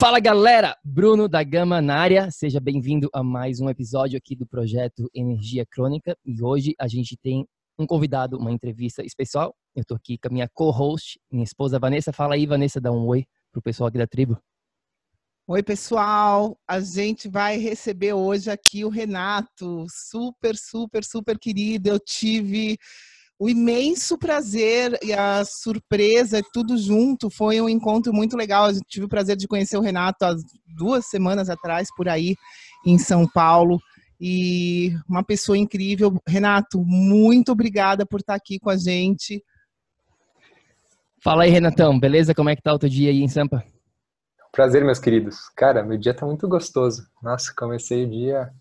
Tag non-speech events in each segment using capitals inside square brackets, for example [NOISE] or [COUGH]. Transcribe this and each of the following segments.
Fala galera, Bruno da Gama na área, seja bem-vindo a mais um episódio aqui do projeto Energia Crônica e hoje a gente tem um convidado, uma entrevista especial. Eu tô aqui com a minha co-host, minha esposa Vanessa. Fala aí, Vanessa, dá um oi pro pessoal aqui da tribo. Oi, pessoal. A gente vai receber hoje aqui o Renato, super, super, super querido. Eu tive o imenso prazer e a surpresa, tudo junto. Foi um encontro muito legal. Eu tive o prazer de conhecer o Renato há duas semanas atrás, por aí, em São Paulo. E uma pessoa incrível. Renato, muito obrigada por estar aqui com a gente. Fala aí, Renatão. Beleza? Como é que tá o teu dia aí em Sampa? Prazer, meus queridos. Cara, meu dia tá muito gostoso. Nossa, comecei o dia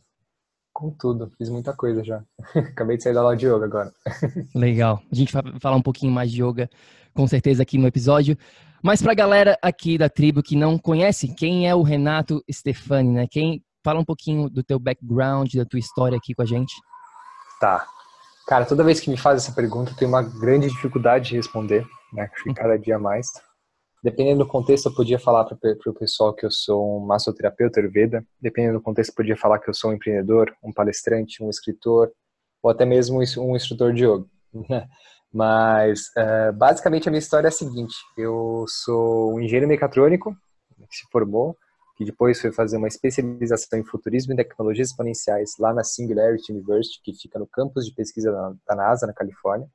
com tudo, fiz muita coisa já. [LAUGHS] Acabei de sair da aula de yoga agora. [LAUGHS] Legal. A gente vai falar um pouquinho mais de yoga, com certeza, aqui no episódio. Mas para a galera aqui da tribo que não conhece, quem é o Renato Stefani, né? Quem fala um pouquinho do teu background, da tua história aqui com a gente. Tá. Cara, toda vez que me faz essa pergunta, eu tenho uma grande dificuldade de responder, né? Cada dia mais. Dependendo do contexto, eu podia falar para o pessoal que eu sou um massoterapeuta Ayurveda. Dependendo do contexto, eu podia falar que eu sou um empreendedor, um palestrante, um escritor, ou até mesmo um instrutor de yoga. Mas, uh, basicamente, a minha história é a seguinte. Eu sou um engenheiro mecatrônico, que se formou, que depois foi fazer uma especialização em futurismo e tecnologias exponenciais lá na Singularity University, que fica no campus de pesquisa da NASA, na Califórnia.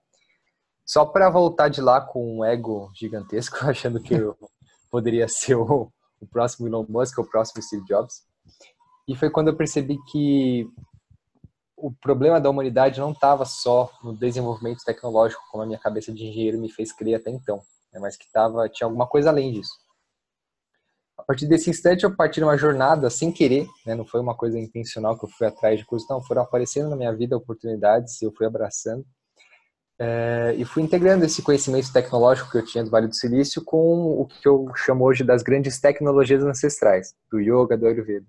Só para voltar de lá com um ego gigantesco, [LAUGHS] achando que eu poderia ser o, o próximo Elon Musk, o próximo Steve Jobs. E foi quando eu percebi que o problema da humanidade não estava só no desenvolvimento tecnológico, como a minha cabeça de engenheiro me fez crer até então, né? mas que tava, tinha alguma coisa além disso. A partir desse instante, eu parti numa jornada sem querer, né? não foi uma coisa intencional que eu fui atrás de curso, não, foram aparecendo na minha vida oportunidades eu fui abraçando. É, e fui integrando esse conhecimento tecnológico que eu tinha do Vale do Silício com o que eu chamo hoje das grandes tecnologias ancestrais, do yoga, do Ayurveda.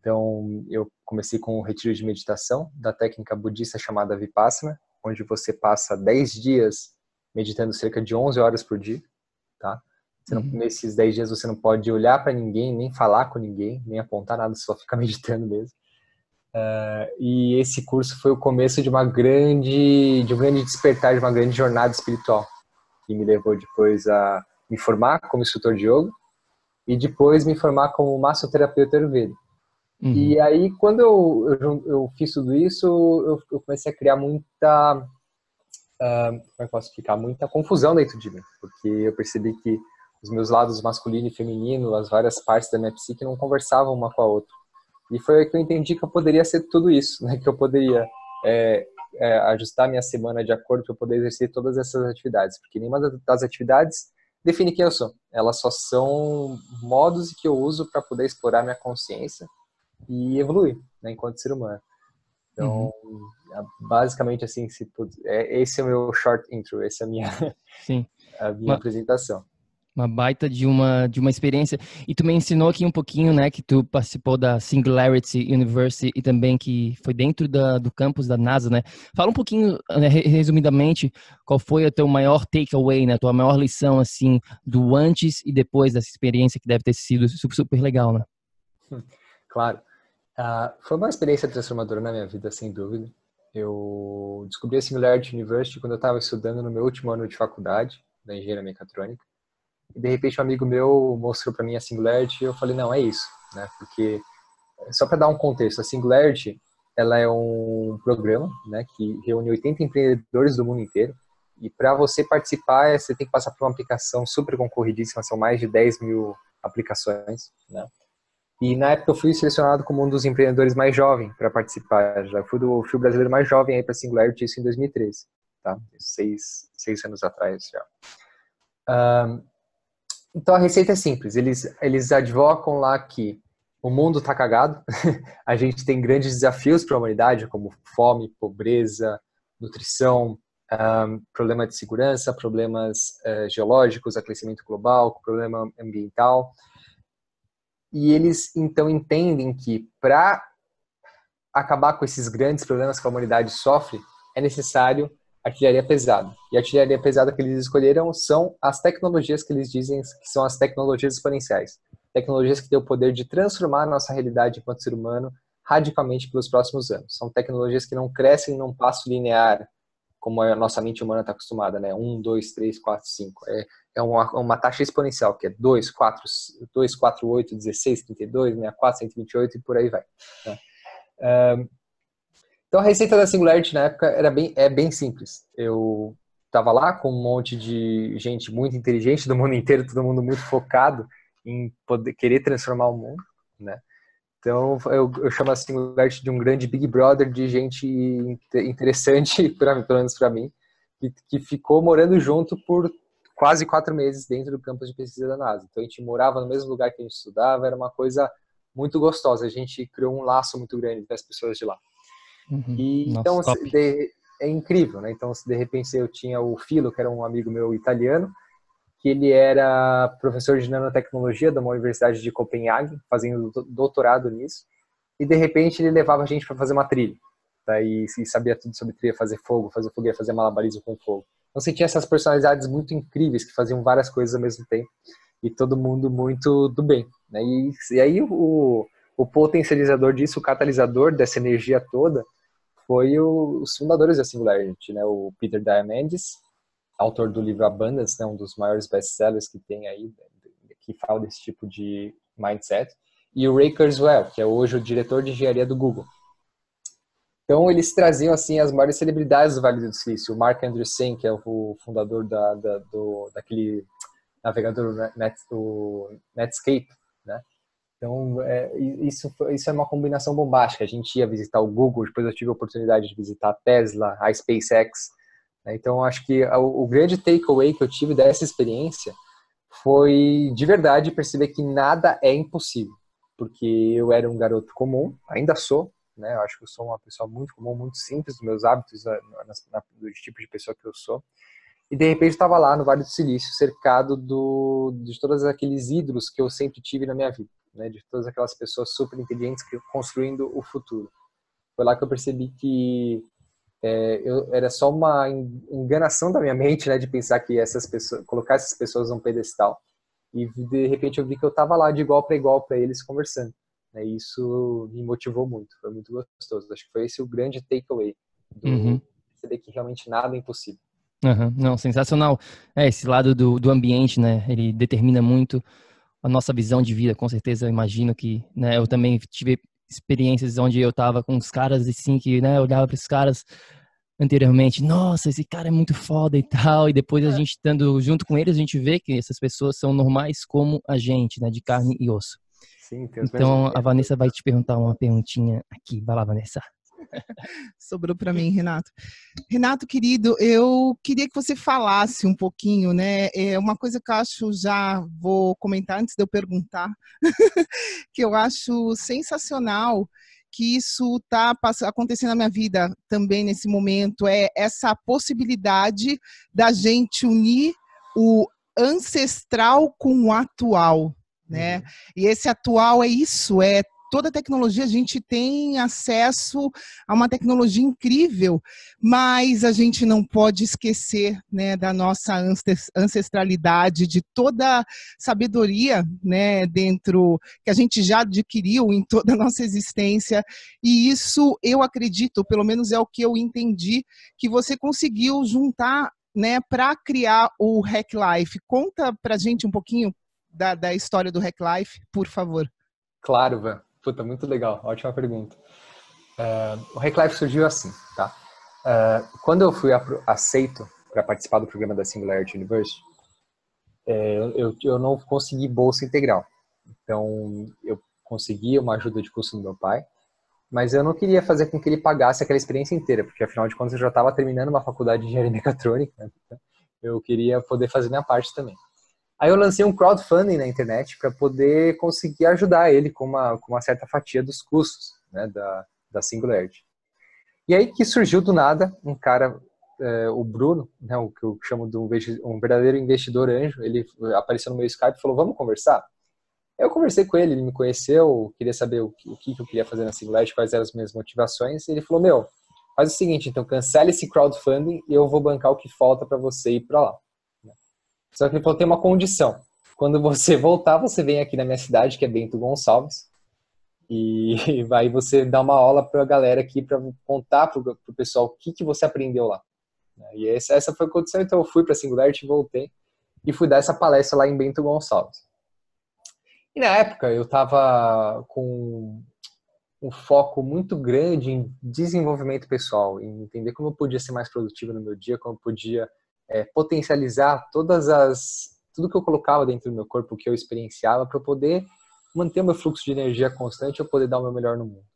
Então, eu comecei com um retiro de meditação da técnica budista chamada Vipassana, onde você passa 10 dias meditando cerca de 11 horas por dia, tá? Não, uhum. Nesses 10 dias você não pode olhar para ninguém, nem falar com ninguém, nem apontar nada, só fica [LAUGHS] meditando mesmo. Uh, e esse curso foi o começo de uma grande, de um grande despertar, de uma grande jornada espiritual, que me levou depois a me formar como instrutor de yoga e depois me formar como massoterapeuta ayurveda. Uhum. E aí, quando eu, eu, eu, fiz tudo isso, eu, eu comecei a criar muita, uh, como é que posso explicar, muita confusão dentro de mim, porque eu percebi que os meus lados masculino e feminino, as várias partes da minha psique não conversavam uma com a outra. E foi aí que eu entendi que eu poderia ser tudo isso, né? Que eu poderia é, é, ajustar minha semana de acordo para eu poder exercer todas essas atividades, porque nenhuma das atividades define quem eu sou. Elas só são modos que eu uso para poder explorar minha consciência e evoluir, né, enquanto ser humano. Então, uhum. É, basicamente assim, se, é, esse é o meu short intro, essa é a minha, Sim. [LAUGHS] a minha Mas... apresentação. Uma baita de uma de uma experiência. E tu me ensinou aqui um pouquinho né que tu participou da Singularity University e também que foi dentro da, do campus da NASA né. Fala um pouquinho né, resumidamente qual foi o teu maior takeaway né tua maior lição assim do antes e depois dessa experiência que deve ter sido super, super legal né? [LAUGHS] Claro. Uh, foi uma experiência transformadora na minha vida sem dúvida. Eu descobri a Singularity University quando eu estava estudando no meu último ano de faculdade da engenharia mecatrônica e de repente um amigo meu mostrou para mim a Singularity e eu falei, não, é isso, né? Porque só para dar um contexto, a Singularity, ela é um programa, né, que reúne 80 empreendedores do mundo inteiro e para você participar, você tem que passar por uma aplicação super concorridíssima, são mais de 10 mil aplicações, né? E na época eu fui selecionado como um dos empreendedores mais jovens para participar. Já fui do fio brasileiro mais jovem aí para Singularity, isso em 2013, tá? Seis, seis anos atrás já. Um, então a receita é simples. Eles, eles advocam lá que o mundo está cagado, [LAUGHS] a gente tem grandes desafios para a humanidade, como fome, pobreza, nutrição, um, problema de segurança, problemas uh, geológicos, aquecimento global, problema ambiental. E eles então entendem que para acabar com esses grandes problemas que a humanidade sofre, é necessário artilharia pesada. E a artilharia pesada que eles escolheram são as tecnologias que eles dizem que são as tecnologias exponenciais. Tecnologias que têm o poder de transformar a nossa realidade enquanto ser humano radicalmente pelos próximos anos. São tecnologias que não crescem num passo linear, como a nossa mente humana está acostumada, né? 1, 2, 3, 4, 5. É, é uma, uma taxa exponencial, que é 2, 4, 2, 4, 8, 16, 32, 64, 128 e por aí vai. Né? Um, então a receita da Singularity na época era bem, é bem simples. Eu estava lá com um monte de gente muito inteligente do mundo inteiro, todo mundo muito focado em poder querer transformar o mundo, né? Então eu, eu chamo a Singularity de um grande Big Brother de gente interessante, [LAUGHS] pra, pelo menos para mim, que, que ficou morando junto por quase quatro meses dentro do campus de pesquisa da NASA. Então a gente morava no mesmo lugar que a gente estudava, era uma coisa muito gostosa. A gente criou um laço muito grande com as pessoas de lá. Uhum. E, Nossa, então, de, é incrível, né? Então, de repente, eu tinha o Filo, que era um amigo meu italiano, que ele era professor de nanotecnologia de uma universidade de Copenhague, fazendo doutorado nisso, e de repente ele levava a gente para fazer uma trilha. Daí e sabia tudo sobre trilha, fazer fogo, fazer fogueira, fazer malabarismo com fogo. Então você tinha essas personalidades muito incríveis que faziam várias coisas ao mesmo tempo e todo mundo muito do bem. Né? E, e aí o, o potencializador disso, o catalisador dessa energia toda, foi o, os fundadores da Singularity, né? O Peter Diamandis, autor do livro Abundance, né? Um dos maiores best-sellers que tem aí, que fala desse tipo de mindset. E o Ray Kurzweil, que é hoje o diretor de engenharia do Google. Então, eles traziam, assim, as maiores celebridades do Vale do Silício. O Mark Andreessen, que é o fundador da, da do, daquele navegador o Netscape? Então, é, isso, isso é uma combinação bombástica. A gente ia visitar o Google, depois eu tive a oportunidade de visitar a Tesla, a SpaceX. Né? Então, acho que o, o grande takeaway que eu tive dessa experiência foi, de verdade, perceber que nada é impossível. Porque eu era um garoto comum, ainda sou, né? Eu acho que eu sou uma pessoa muito comum, muito simples dos meus hábitos, na, na, do tipo de pessoa que eu sou. E de repente estava lá no Vale do Silício, cercado do, de todos aqueles ídolos que eu sempre tive na minha vida né, de todas aquelas pessoas super inteligentes que construindo o futuro. Foi lá que eu percebi que é, eu, era só uma enganação da minha mente, né, de pensar que essas pessoas, colocar essas pessoas num pedestal. E de repente eu vi que eu estava lá de igual para igual para eles conversando. Né, e isso me motivou muito, foi muito gostoso. Acho que foi esse o grande takeaway do uhum. perceber que realmente nada é impossível. Uhum. Não, sensacional. É, esse lado do, do ambiente, né? Ele determina muito a nossa visão de vida, com certeza, eu imagino que, né, eu também tive experiências onde eu tava com os caras assim que, né, eu olhava para os caras anteriormente, nossa, esse cara é muito foda e tal, e depois a é. gente estando junto com eles, a gente vê que essas pessoas são normais como a gente, né, de carne e osso. Sim, então a Vanessa vai te perguntar uma perguntinha aqui, vai lá, Vanessa. Sobrou para mim, Renato. Renato, querido, eu queria que você falasse um pouquinho, né? É uma coisa que eu acho, já vou comentar antes de eu perguntar, [LAUGHS] que eu acho sensacional que isso está acontecendo na minha vida também nesse momento, é essa possibilidade da gente unir o ancestral com o atual, né? Uhum. E esse atual é isso, é toda tecnologia, a gente tem acesso a uma tecnologia incrível, mas a gente não pode esquecer né, da nossa ancestralidade, de toda sabedoria né, dentro que a gente já adquiriu em toda a nossa existência. E isso eu acredito, pelo menos é o que eu entendi, que você conseguiu juntar né, para criar o Hack Life. Conta para gente um pouquinho da, da história do Hack Life, por favor. Claro, Van. Puta, muito legal, ótima pergunta. Uh, o Reclife surgiu assim, tá? Uh, quando eu fui aceito para participar do programa da Singularity University, é, eu, eu não consegui bolsa integral. Então, eu consegui uma ajuda de custo do meu pai, mas eu não queria fazer com que ele pagasse aquela experiência inteira, porque afinal de contas eu já estava terminando uma faculdade de engenharia mecatrônica, né? eu queria poder fazer minha parte também. Aí eu lancei um crowdfunding na internet para poder conseguir ajudar ele com uma, com uma certa fatia dos custos né, da, da Singularity. E aí que surgiu do nada um cara, é, o Bruno, né, o que eu chamo de um, um, verdadeiro investidor anjo, ele apareceu no meu Skype e falou, vamos conversar? Eu conversei com ele, ele me conheceu, queria saber o que, o que eu queria fazer na Singularity, quais eram as minhas motivações, e ele falou, meu, faz o seguinte, então cancele esse crowdfunding e eu vou bancar o que falta para você ir para lá. Só que ele falou, tem uma condição. Quando você [LAUGHS] voltar, você vem aqui na minha cidade, que é Bento Gonçalves, e [LAUGHS] aí você dá uma aula para a galera aqui para contar para o pessoal o que, que você aprendeu lá. E essa, essa foi a condição, então eu fui para Singularity, voltei e fui dar essa palestra lá em Bento Gonçalves. E na época eu estava com um foco muito grande em desenvolvimento pessoal, em entender como eu podia ser mais produtivo no meu dia, como eu podia é, potencializar todas as tudo que eu colocava dentro do meu corpo, que eu experienciava, para poder manter o meu fluxo de energia constante e eu poder dar o meu melhor no mundo.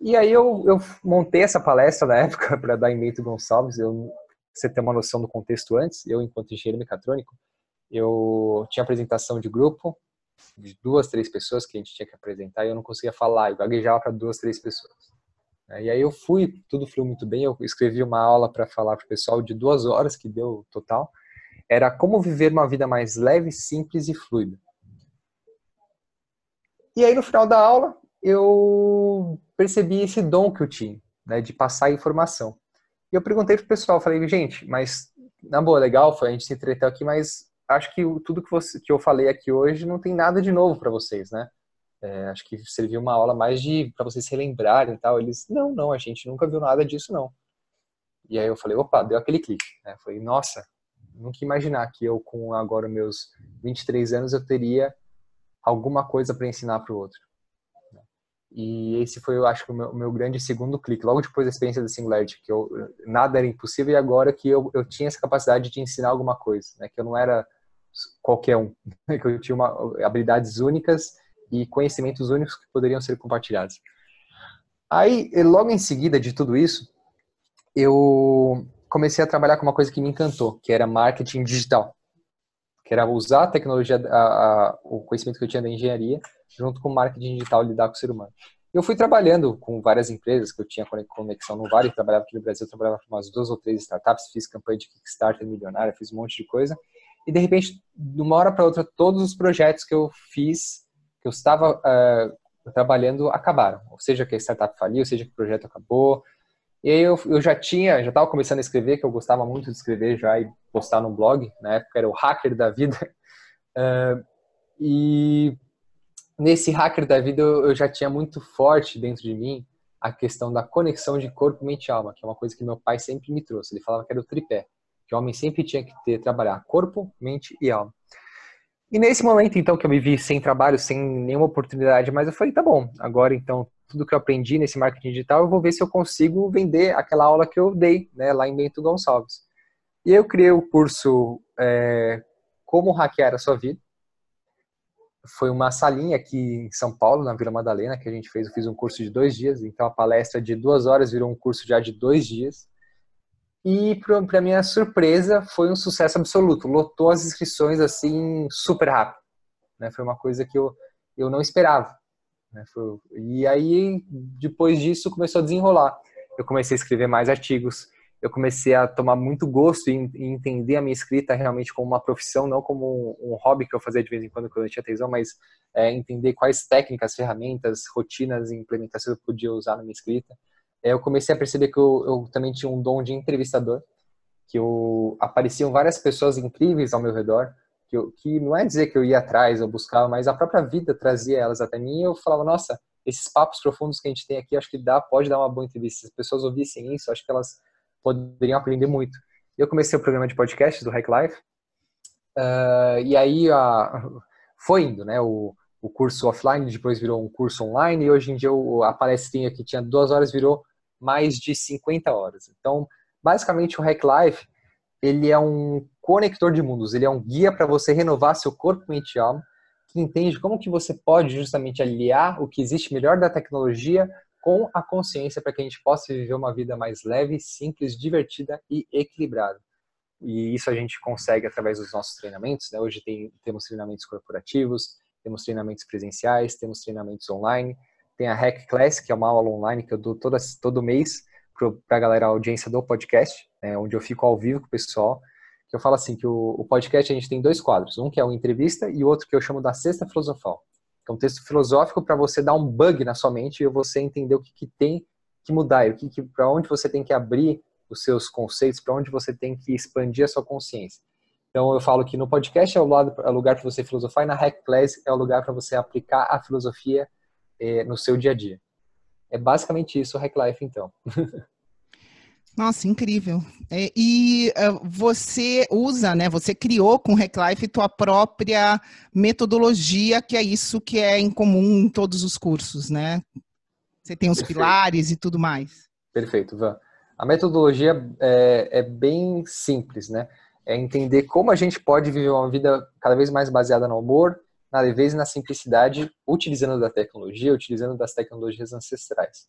E aí eu, eu montei essa palestra na época [LAUGHS] para dar em Bento Gonçalves. Eu, você ter uma noção do contexto antes, eu enquanto engenheiro mecatrônico, eu tinha apresentação de grupo de duas, três pessoas que a gente tinha que apresentar e eu não conseguia falar, eu gaguejava para duas, três pessoas. E aí eu fui, tudo fluiu muito bem, eu escrevi uma aula para falar para o pessoal de duas horas, que deu total. Era como viver uma vida mais leve, simples e fluida. E aí no final da aula, eu percebi esse dom que eu tinha, né, de passar informação. E eu perguntei pro pessoal, falei, gente, mas na boa, legal, foi a gente se entreteu aqui, mas acho que tudo que, você, que eu falei aqui hoje não tem nada de novo para vocês, né? É, acho que serviu uma aula mais de para vocês se relembrarem e tal. Eles, não, não, a gente nunca viu nada disso, não. E aí eu falei, opa, deu aquele clique. Né? Falei, nossa, nunca imaginar que eu, com agora meus 23 anos, eu teria alguma coisa para ensinar para o outro. E esse foi, eu acho, o meu, meu, grande segundo clique. Logo depois da experiência da Singularity, que eu, nada era impossível e agora que eu, eu tinha essa capacidade de ensinar alguma coisa, né? Que eu não era qualquer um, [LAUGHS] que eu tinha uma, habilidades únicas e conhecimentos únicos que poderiam ser compartilhados. Aí, logo em seguida de tudo isso, eu comecei a trabalhar com uma coisa que me encantou, que era marketing digital. Que era usar a tecnologia, a, a, o conhecimento que eu tinha da engenharia, junto com o marketing digital, lidar com o ser humano. Eu fui trabalhando com várias empresas que eu tinha conexão no Vale, trabalhava aqui no Brasil, trabalhava com umas duas ou três startups, fiz campanha de Kickstarter milionária, fiz um monte de coisa. E de repente, de uma hora para outra, todos os projetos que eu fiz que eu estava uh, trabalhando acabaram. Ou seja, que a startup faliu, ou seja, que o projeto acabou. E aí eu, eu já tinha, já estava começando a escrever, que eu gostava muito de escrever já e postar no blog. Na época era o hacker da vida. Uh, [LAUGHS] e nesse hacker da vida eu, eu já tinha muito forte dentro de mim a questão da conexão de corpo, mente e alma, que é uma coisa que meu pai sempre me trouxe. Ele falava que era o tripé, que o homem sempre tinha que ter trabalhar corpo, mente e alma. E nesse momento, então, que eu me vi sem trabalho, sem nenhuma oportunidade, mas eu falei, tá bom, agora então, tudo que eu aprendi nesse marketing digital, eu vou ver se eu consigo vender aquela aula que eu dei, né, lá em Bento Gonçalves. E eu criei o curso é, Como Hackear a Sua Vida. Foi uma salinha aqui em São Paulo, na Vila Madalena, que a gente fez. Eu fiz um curso de dois dias, então a palestra de duas horas virou um curso já de dois dias. E, para minha surpresa, foi um sucesso absoluto. Lotou as inscrições assim super rápido. Né? Foi uma coisa que eu, eu não esperava. Né? Foi, e aí, depois disso, começou a desenrolar. Eu comecei a escrever mais artigos. eu comecei a tomar muito gosto em, entender a minha escrita realmente como uma profissão, não como um, um, hobby que eu fazia de vez em quando quando eu tinha tesão, mas é, entender quais técnicas, ferramentas, rotinas e implementações eu podia usar na minha escrita. É, eu comecei a perceber que eu, eu, também tinha um dom de entrevistador, que eu, apareciam várias pessoas incríveis ao meu redor, que, eu, que não é dizer que eu ia atrás, eu buscava, mas a própria vida trazia elas até mim e eu falava, nossa, esses papos profundos que a gente tem aqui, acho que dá, pode dar uma boa entrevista. Se as pessoas ouvissem isso, acho que elas poderiam aprender muito. Eu comecei o programa de podcast do Hack Life, uh, e aí uh, foi indo, né? O, o curso offline depois virou um curso online, e hoje em dia a palestrinha que tinha duas horas virou mais de 50 horas. Então, basicamente, o Hack Life ele é um conector de mundos, ele é um guia para você renovar seu corpo, mente e alma, que entende como que você pode justamente aliar o que existe melhor da tecnologia com a consciência para que a gente possa viver uma vida mais leve, simples, divertida e equilibrada. E isso a gente consegue através dos nossos treinamentos. Né? Hoje tem, temos treinamentos corporativos, temos treinamentos presenciais, temos treinamentos online. Tem a Hack Class, que é uma aula online que eu dou toda, todo mês para a galera, a audiência do podcast, né? onde eu fico ao vivo com o pessoal. Que eu falo assim, que o, o podcast a gente tem dois quadros. Um que é uma entrevista e o outro que eu chamo da Sexta Filosofal é um texto filosófico para você dar um bug na sua mente e você entender o que, que tem que mudar, o que, que para onde você tem que abrir os seus conceitos, para onde você tem que expandir a sua consciência. Então eu falo que no podcast é o, lado, é o lugar para você filosofar e na Hack Class é o lugar para você aplicar a filosofia eh, no seu dia a dia. É basicamente isso o Hack Life então. [LAUGHS] Nossa, incrível. É, e uh, você usa, né? Você criou com o Hacklife tua própria metodologia, que é isso que é em comum em todos os cursos, né? Você tem os Perfeito. pilares e tudo mais. Perfeito, Van. A metodologia é, é, bem simples, né? É entender como a gente pode viver uma vida cada vez mais baseada no amor, na leveza e na simplicidade, utilizando da tecnologia, utilizando das tecnologias ancestrais,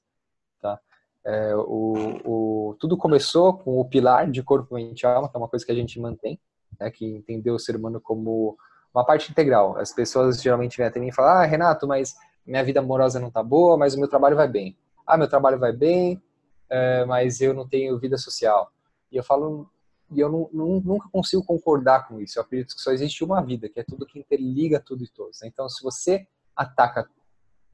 tá? É, o, o, tudo começou com o pilar de corpo, mente e alma, que é uma coisa que a gente mantém, né, que entendeu o ser humano como uma parte integral. As pessoas geralmente vêm até mim e falam, ah, Renato, mas minha vida amorosa não tá boa, mas o meu trabalho vai bem. Ah, meu trabalho vai bem, é, mas eu não tenho vida social. E eu falo, e eu não, não, nunca consigo concordar com isso. Eu acredito que só existe uma vida, que é tudo que interliga tudo e todos. Então, se você ataca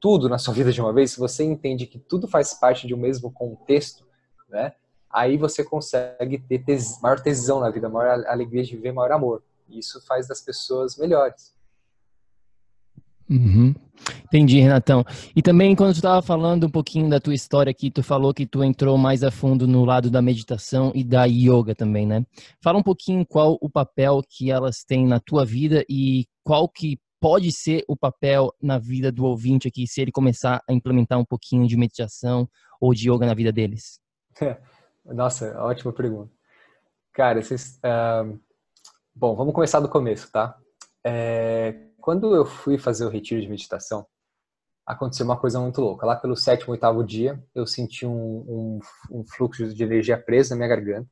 tudo na sua [LAUGHS] vida de uma vez, se você entende que tudo faz parte de um mesmo contexto, né? Aí você consegue ter tes maior tesão na vida, maior alegria de viver, maior amor. E isso faz das pessoas melhores. Uhum. Entendi, Renatão. E também, quando tu estava falando um pouquinho da tua história aqui, tu falou que tu entrou mais a fundo no lado da meditação e da yoga também, né? Fala um pouquinho qual o papel que elas têm na tua vida e qual que pode ser o papel na vida do ouvinte aqui, se ele começar a implementar um pouquinho de meditação ou de yoga na vida deles? [LAUGHS] Nossa, ótima pergunta. Cara, vocês, uh, bom, vamos começar do começo, tá? É, quando eu fui fazer o retiro de meditação, aconteceu uma coisa muito louca. Lá pelo sétimo, oitavo dia, eu senti um, um, um fluxo de energia preso na minha garganta.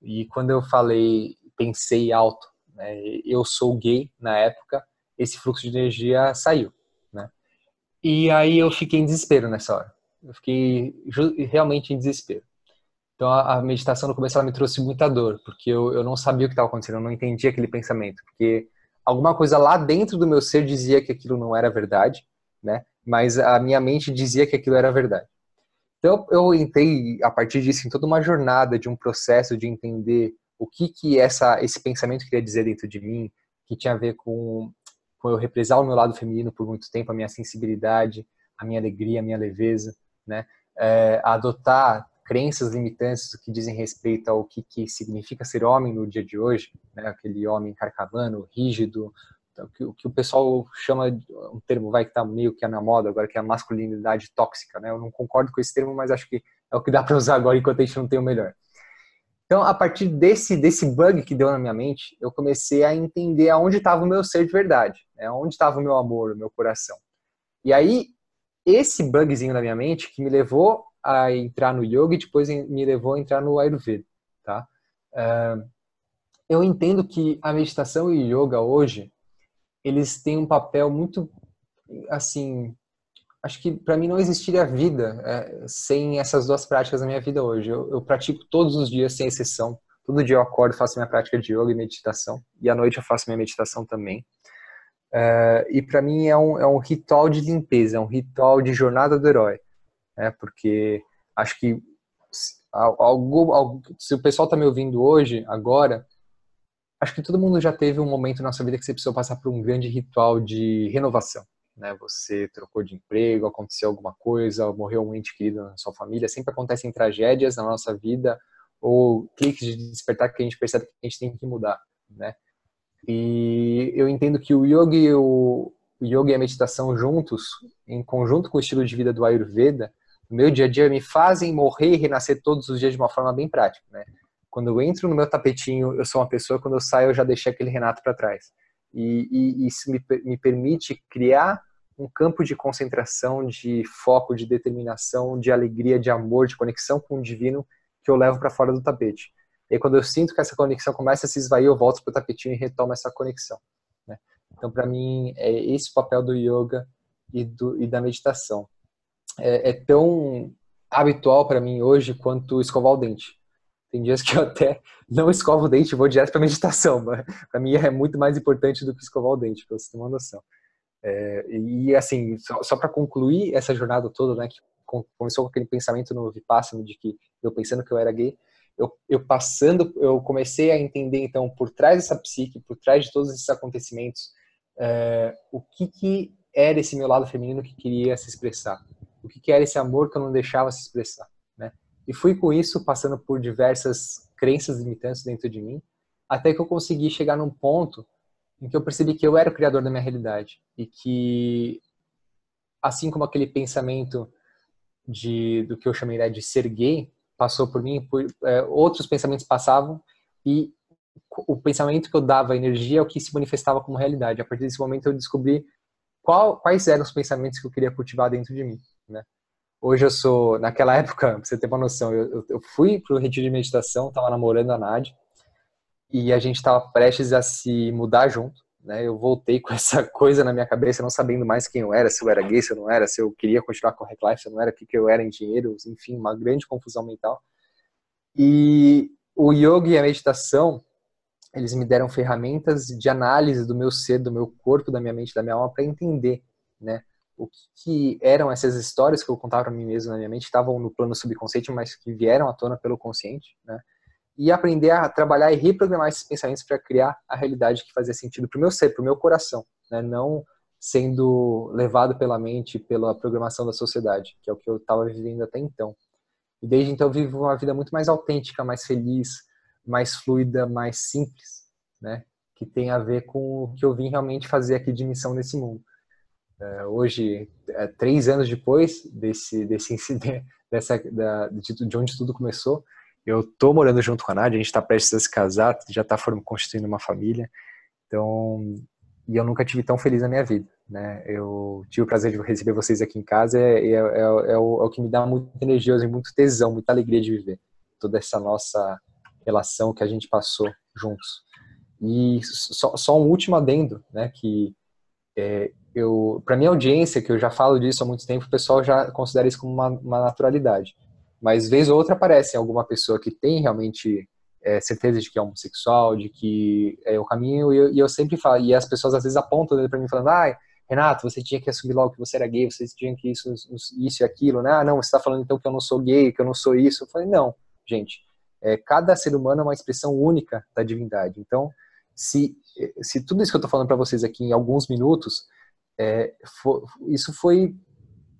E quando eu falei, pensei alto, né, eu sou gay na época, esse fluxo de energia saiu, né? E aí eu fiquei em desespero nessa hora. Eu fiquei realmente em desespero. Então a meditação no começo ela me trouxe muita dor, porque eu, eu não sabia o que estava acontecendo, eu não entendia aquele pensamento, porque alguma coisa lá dentro do meu ser dizia que aquilo não era verdade, né? Mas a minha mente dizia que aquilo era verdade. Então eu entrei a partir disso em toda uma jornada de um processo de entender o que que essa esse pensamento queria dizer dentro de mim, que tinha a ver com com eu represar o meu lado feminino por muito tempo, a minha sensibilidade, a minha alegria, a minha leveza, né? É, adotar crenças limitantes que dizem respeito ao que, que significa ser homem no dia de hoje, né? Aquele homem carcavano, rígido, então, que, o que o pessoal chama um termo vai que está meio que na moda agora que é a masculinidade tóxica, né? Eu não concordo com esse termo, mas acho que é o que dá para usar agora enquanto a gente não tem o melhor. Então, a partir desse, desse bug que deu na minha mente, eu comecei a entender aonde estava o meu ser de verdade, né? onde estava o meu amor, o meu coração. E aí, esse bugzinho na minha mente que me levou a entrar no yoga e depois me levou a entrar no Ayurveda, tá? Eu entendo que a meditação e o yoga hoje, eles têm um papel muito, assim, acho que para mim não existiria vida é, sem essas duas práticas na minha vida hoje. Eu, eu, pratico todos os dias, sem exceção. Todo dia eu acordo, faço minha prática de yoga e meditação. E à noite eu faço minha meditação também. É, e para mim é um, é um ritual de limpeza, é um ritual de jornada do herói. Né? Porque acho que algo, se o pessoal está me ouvindo hoje, agora, acho que todo mundo já teve um momento na sua vida que você precisou passar por um grande ritual de renovação. Né? Você trocou de emprego, aconteceu alguma coisa, morreu um ente querido na sua família. Sempre acontecem tragédias na nossa vida ou cliques de despertar que a gente percebe que a gente tem que mudar, né? E eu entendo que o yoga e o, o yoga e a meditação juntos, em conjunto com o estilo de vida do Ayurveda, no meu dia a dia me fazem morrer e renascer todos os dias de uma forma bem prática, né? Quando eu entro no meu tapetinho, eu sou uma pessoa, quando eu saio, eu já deixei aquele Renato para trás. E, e, isso me, me permite criar um campo de concentração, de foco, de determinação, de alegria, de amor, de conexão com o divino que eu levo para fora do tapete. E aí, quando eu sinto que essa conexão começa a se esvair, eu volto para o tapetinho e retomo essa conexão. Né? Então, para mim, é esse o papel do yoga e, do, e da meditação. É, é tão habitual para mim hoje quanto escovar o dente. Tem dias que eu até não escovo o dente e vou direto para meditação. Para mim é muito mais importante do que escovar o dente, para você ter uma noção. É, e assim, só, só para concluir essa jornada toda, né, que começou com aquele pensamento no Vipassana de que eu pensando que eu era gay, eu, eu passando, eu comecei a entender então por trás dessa psique, por trás de todos esses acontecimentos, é, o que que era esse meu lado feminino que queria se expressar, o que era esse amor que eu não deixava se expressar, né? E fui com isso passando por diversas crenças limitantes dentro de mim, até que eu consegui chegar num ponto em que eu percebi que eu era o criador da minha realidade e que assim como aquele pensamento de do que eu chamaria de ser gay passou por mim, por, é, outros pensamentos passavam e o pensamento que eu dava energia é o que se manifestava como realidade. A partir desse momento eu descobri qual, quais eram os pensamentos que eu queria cultivar dentro de mim, né? Hoje eu sou, naquela [LAUGHS] época, pra você ter uma noção, eu, eu fui pro retiro de meditação, estava namorando a Nádia, e a gente estava prestes a se mudar junto, né? Eu voltei com [LAUGHS] essa coisa na minha cabeça, não sabendo mais quem eu era, se eu era gay, se eu não era, se eu queria continuar com o Life, se eu não era, o que, que eu era em dinheiro, enfim, uma grande confusão mental. E o yoga e a meditação, eles me deram ferramentas de análise do meu ser, do meu corpo, da minha mente, da minha alma, para entender, né? O que, que, eram essas histórias que eu contava para mim mesmo na minha mente, estavam no plano subconsciente, mas que vieram à tona pelo consciente, né? e aprender a trabalhar e reprogramar esses pensamentos para criar a realidade que fazia sentido para o meu ser, para o meu coração, né? não sendo levado pela mente, pela programação da sociedade, que é o que eu estava vivendo até então. E desde então eu vivo uma vida muito mais autêntica, mais feliz, mais fluida, mais simples, né? que tem a ver com o que eu vim realmente fazer aqui de missão nesse mundo. É, hoje, é, três anos depois desse, desse incidente, [LAUGHS] dessa, da, de, de onde tudo começou, eu tô morando junto com a Nádia, a gente está prestes a se casar, já está constituindo uma família. Então, e eu nunca tive tão feliz na minha vida, né? Eu tive o prazer de receber vocês aqui em casa e é, é, é, é, o, é, que me dá muita energia e muito tesão, muita alegria de viver toda essa nossa relação que a gente passou juntos. E só, só um último adendo, né? Que é, eu, para minha audiência, que eu já falo disso há muito tempo, o pessoal já considera isso como uma, uma naturalidade. Mas vez ou outra aparece alguma pessoa que tem realmente é, certeza de que é homossexual, de que é o caminho, e eu, e eu sempre falo, e as pessoas às vezes apontam para mim falando, ah, Renato, você tinha que assumir logo que você era gay, você tinha que isso, isso e aquilo, né? Ah, não, você está falando então que eu não sou gay, que eu não sou isso. Eu falei, não, gente, é, cada ser humano é uma expressão única da divindade. Então, se, se tudo isso que eu estou falando para vocês aqui em alguns minutos, é, isso foi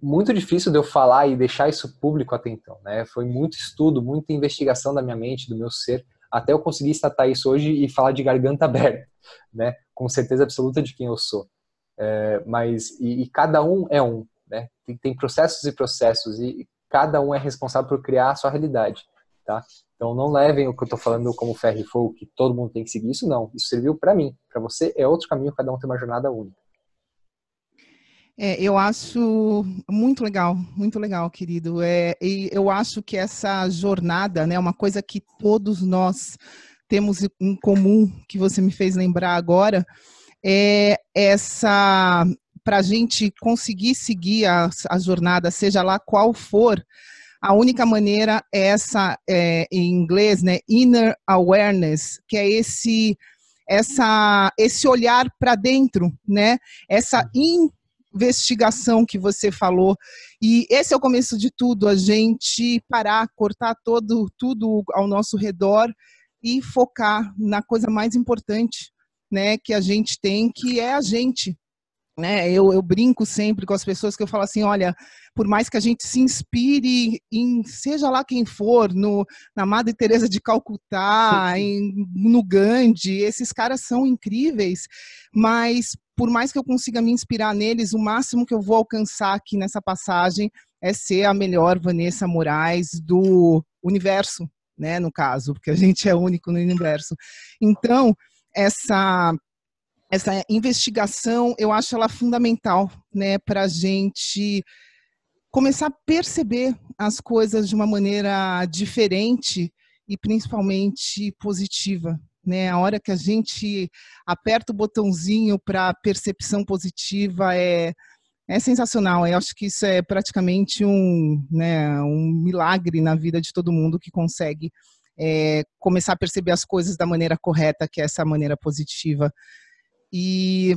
muito difícil de eu falar e deixar isso público até então, né? Foi muito estudo, muita investigação da minha mente, do meu ser, até eu conseguir estatar isso hoje e falar de garganta [LAUGHS] aberta, né? Com certeza absoluta de quem eu sou. É, mas e, e, cada um é um, né? Tem, tem, processos e processos e cada um é responsável por criar a sua realidade, tá? Então não levem o que eu estou falando como ferro e fogo que todo mundo tem que seguir isso não. Isso serviu para mim, para você é outro caminho. Cada um tem uma jornada única. É, eu acho muito legal, muito legal, querido. É, eu acho que essa jornada, né, uma coisa que todos nós temos em comum, que você me fez lembrar agora, é essa para a gente conseguir seguir a, a jornada, seja lá qual for, a única maneira é essa, é, em inglês, né, inner awareness, que é esse essa esse olhar para dentro, né? Essa investigação que você falou. E esse é o começo de tudo, a gente parar, cortar todo tudo ao nosso redor e focar na coisa mais importante, né, que a gente tem, que é a gente. Né? Eu, eu brinco sempre com as pessoas que eu falo assim, olha, por mais que a gente se inspire em seja lá quem for, no, na Madre Teresa de Calcutá, em, no Gandhi, esses caras são incríveis, mas por mais que eu consiga me inspirar neles, o máximo que eu vou alcançar aqui nessa passagem é ser a melhor Vanessa Moraes do universo, né, no caso, porque a [LAUGHS] gente é único no universo. Então, essa essa investigação, eu acho ela fundamental, né, para a gente começar a perceber as coisas de uma maneira diferente e principalmente positiva, né? A hora que a gente aperta o botãozinho para percepção positiva é é sensacional. Eu acho que isso é praticamente um, né, um milagre na vida de todo mundo que consegue é, começar a perceber as coisas da maneira correta, que é essa maneira positiva. E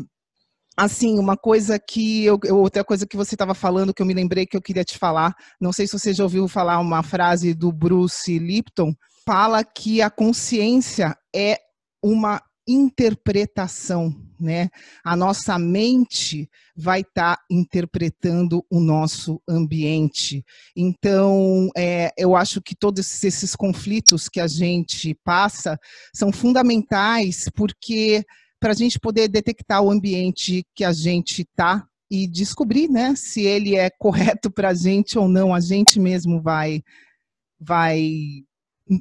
assim, uma coisa que eu, outra coisa que você estava falando que eu me lembrei que eu queria te falar, não sei se você já ouviu falar uma frase do Bruce Lipton, fala que a consciência é uma interpretação, né? A nossa mente vai estar tá interpretando o nosso ambiente. Então, é, eu acho que todos esses conflitos que a gente passa são fundamentais porque para a gente poder detectar o ambiente que a gente está e descobrir, né, se ele é correto para a gente ou não, a gente mesmo vai vai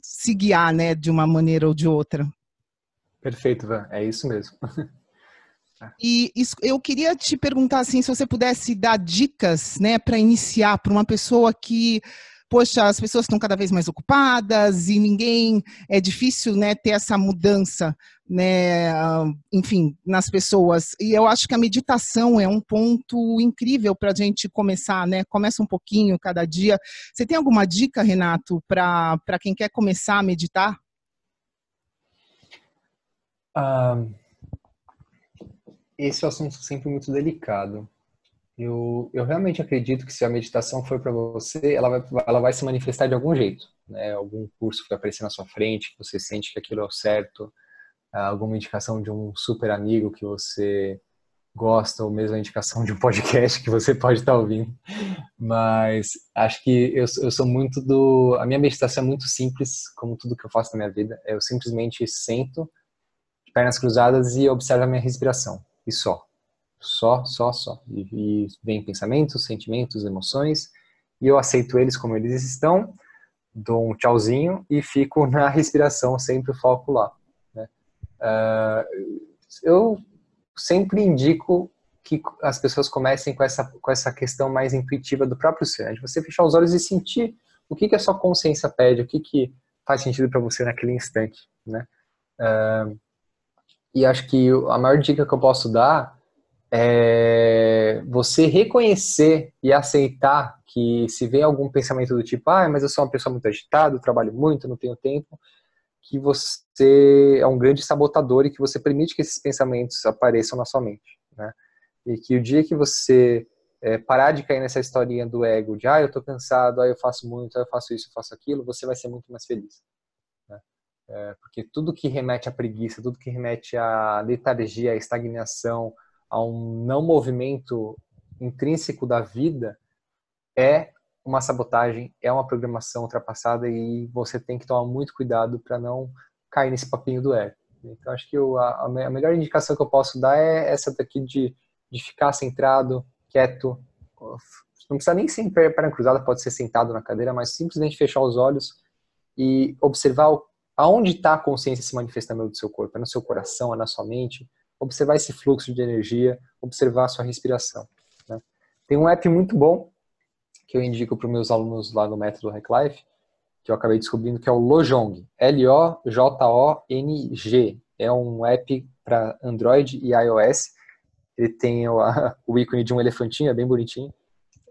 se guiar, né, de uma maneira ou de outra. Perfeito, Van. É isso mesmo. E isso, eu queria te perguntar assim, se você pudesse dar dicas, né, para iniciar para uma pessoa que, poxa, as pessoas estão cada vez mais ocupadas e ninguém é difícil, né, ter essa mudança, né, enfim, nas pessoas. E eu acho que a meditação é um ponto incrível para a gente começar, né? Começa um pouquinho cada dia. Você tem alguma dica, Renato, para quem quer começar a meditar? Ah, esse é um assunto sempre muito delicado. Eu, eu realmente acredito que se a meditação for para você, ela vai, ela vai se manifestar de algum jeito. Né? Algum curso que vai aparecer na sua frente, que você sente que aquilo é o certo, alguma indicação de um super amigo que você gosta, ou mesmo a indicação de um podcast que você pode estar ouvindo. Mas acho que eu, eu sou muito do. A minha meditação é muito simples, como tudo que eu faço na minha vida. Eu simplesmente sento pernas cruzadas e observa a minha respiração. E só. Só, só, só. E, e vem pensamentos, sentimentos, emoções, e eu aceito eles como eles estão, dou um tchauzinho e fico [LAUGHS] na respiração, sempre foco lá. Né? Uh, eu sempre indico que as pessoas comecem com essa, com essa questão mais intuitiva do próprio ser, né? de você fechar os olhos e sentir o que, que a sua consciência pede, o que, que faz sentido para você naquele instante. Né? Uh, e acho que a maior dica que eu posso dar é você reconhecer e aceitar que se vem algum pensamento do tipo, ah, mas eu sou uma pessoa muito agitada, trabalho muito, não tenho tempo, que você é um grande sabotador e que você permite que esses pensamentos apareçam na sua mente, né? E que o dia que você é, parar de cair nessa historinha do ego, de ah, eu tô cansado, ah, eu faço muito, ah, eu faço isso, eu faço aquilo, você vai ser muito mais feliz. É, porque tudo que remete à preguiça, tudo que remete à letargia, à estagnação, a um não movimento intrínseco da vida, é uma sabotagem, é uma programação ultrapassada e você tem que tomar muito cuidado para não cair nesse papinho do ego. Então, acho que eu, a, a, melhor indicação que eu posso dar é essa daqui de, de ficar centrado, quieto. Não precisa nem ser perna cruzada, pode ser sentado na cadeira, mas simplesmente fechar os olhos e observar o Aonde está a consciência se manifestando do seu corpo? É no seu coração, é na sua mente? Observar esse fluxo de energia, observar a sua respiração. Né? Tem um app muito bom que eu indico para os meus alunos lá no Método Hack Life, que eu acabei descobrindo, que é o Lojong. L-O-J-O-N-G. É um app para Android e iOS ele tem o, a, o ícone de um elefantinho, é bem bonitinho.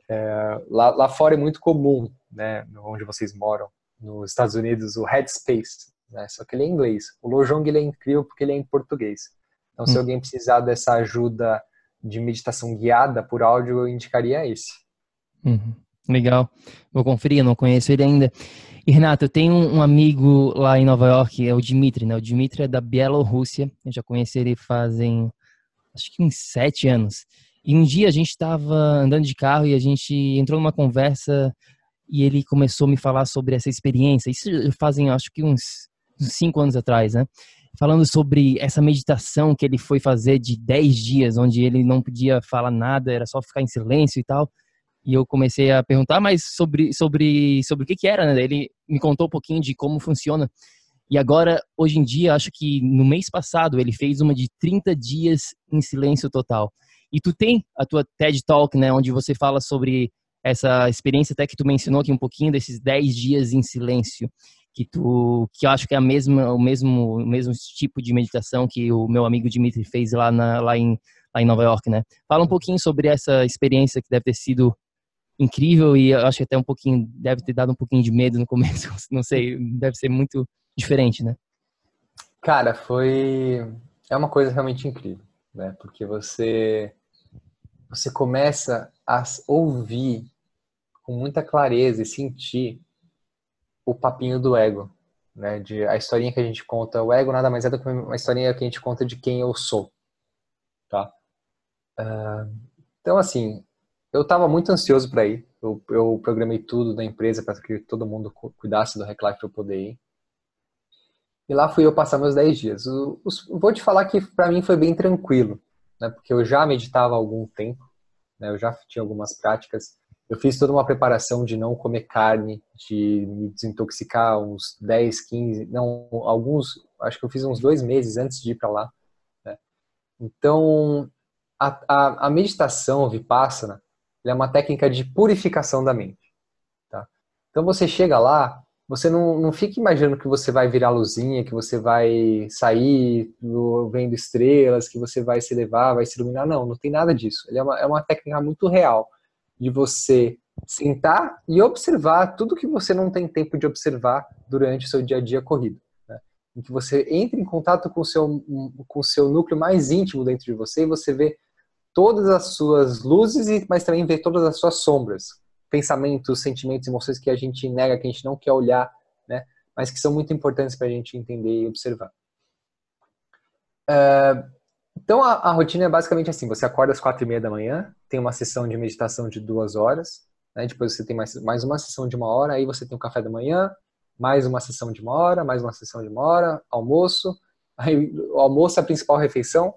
É, lá, lá fora é muito comum, né, onde vocês moram, nos Estados Unidos, o Headspace, né, só que ele é em inglês. O Lojong ele é incrível porque ele é em português. Então, se hum. alguém precisar dessa ajuda de meditação guiada por áudio, eu indicaria esse. Uhum. Legal. Vou conferir, eu não conheço ele ainda. E Renato, eu tenho um amigo lá em Nova York, é o Dimitri, né? O Dimitri é da Bielorrússia. Eu já conheci ele fazem acho que uns sete anos. E um dia a gente estava andando de carro e a gente entrou numa conversa e ele começou a me falar sobre essa experiência. Isso fazem acho que uns, uns cinco anos atrás, né? Falando sobre essa meditação que ele foi fazer de dez dias, onde ele não podia falar nada, era só ficar em silêncio e tal. E eu comecei a perguntar mais sobre, sobre, sobre o que, que era, né? Ele me contou um pouquinho de como funciona. E agora, hoje em dia, acho que no mês passado ele fez uma de 30 dias em silêncio total. E tu tem a tua TED Talk, né, onde você fala sobre essa experiência até que tu mencionou aqui um pouquinho desses 10 dias em silêncio, que tu que eu acho que é a mesma o mesmo o mesmo tipo de meditação que o meu amigo Dimitri fez lá na, lá em lá em Nova York, né? Fala um pouquinho sobre essa experiência que deve ter sido incrível e acho que até um pouquinho deve ter dado um pouquinho de medo no começo, [LAUGHS] não sei, deve ser muito diferente, né? Cara, foi é uma coisa realmente incrível, né? Porque você você começa a ouvir com muita clareza e sentir o papinho do ego, né? De a historinha que a gente conta, o ego nada mais é do que uma historinha que a gente conta de quem eu sou, tá? Uh, então assim, eu estava muito ansioso para ir. Eu, eu, programei tudo da empresa para que todo mundo cuidasse do Reclive para eu poder ir. E lá fui eu passar meus 10 dias. Vou te falar que para mim foi bem tranquilo, né? Porque eu já meditava há algum tempo, né? Eu já tinha algumas práticas. Eu fiz toda uma preparação de não comer carne, de me desintoxicar uns 10, 15, não, alguns, acho que eu fiz uns dois meses antes de ir para lá. Né? Então, a, a, a meditação vipassana, é uma técnica de purificação da mente. Tá? Então você chega lá, você não, não fica imaginando que você vai virar luzinha, que você vai sair vendo estrelas, que você vai se levar, vai se iluminar. Não, não tem nada disso. Ele é uma, é uma técnica muito real de você sentar e observar tudo que você não tem tempo de observar durante o seu dia a dia corrido. Né? Em que você entra em contato com o seu, com o seu núcleo mais íntimo dentro de você e você vê todas as suas luzes, mas também ver todas as suas sombras, pensamentos, sentimentos, emoções que a gente nega, que a gente não quer olhar, né? Mas que são muito importantes para a gente entender e observar. Uh, então a, a, rotina é basicamente assim: você acorda às quatro e meia da manhã, tem uma sessão de meditação de duas horas, né? depois você tem mais, mais uma sessão de uma hora, aí você tem o um café da manhã, mais uma sessão de uma hora, mais uma sessão de uma hora, almoço, [LAUGHS] aí o almoço é a principal refeição,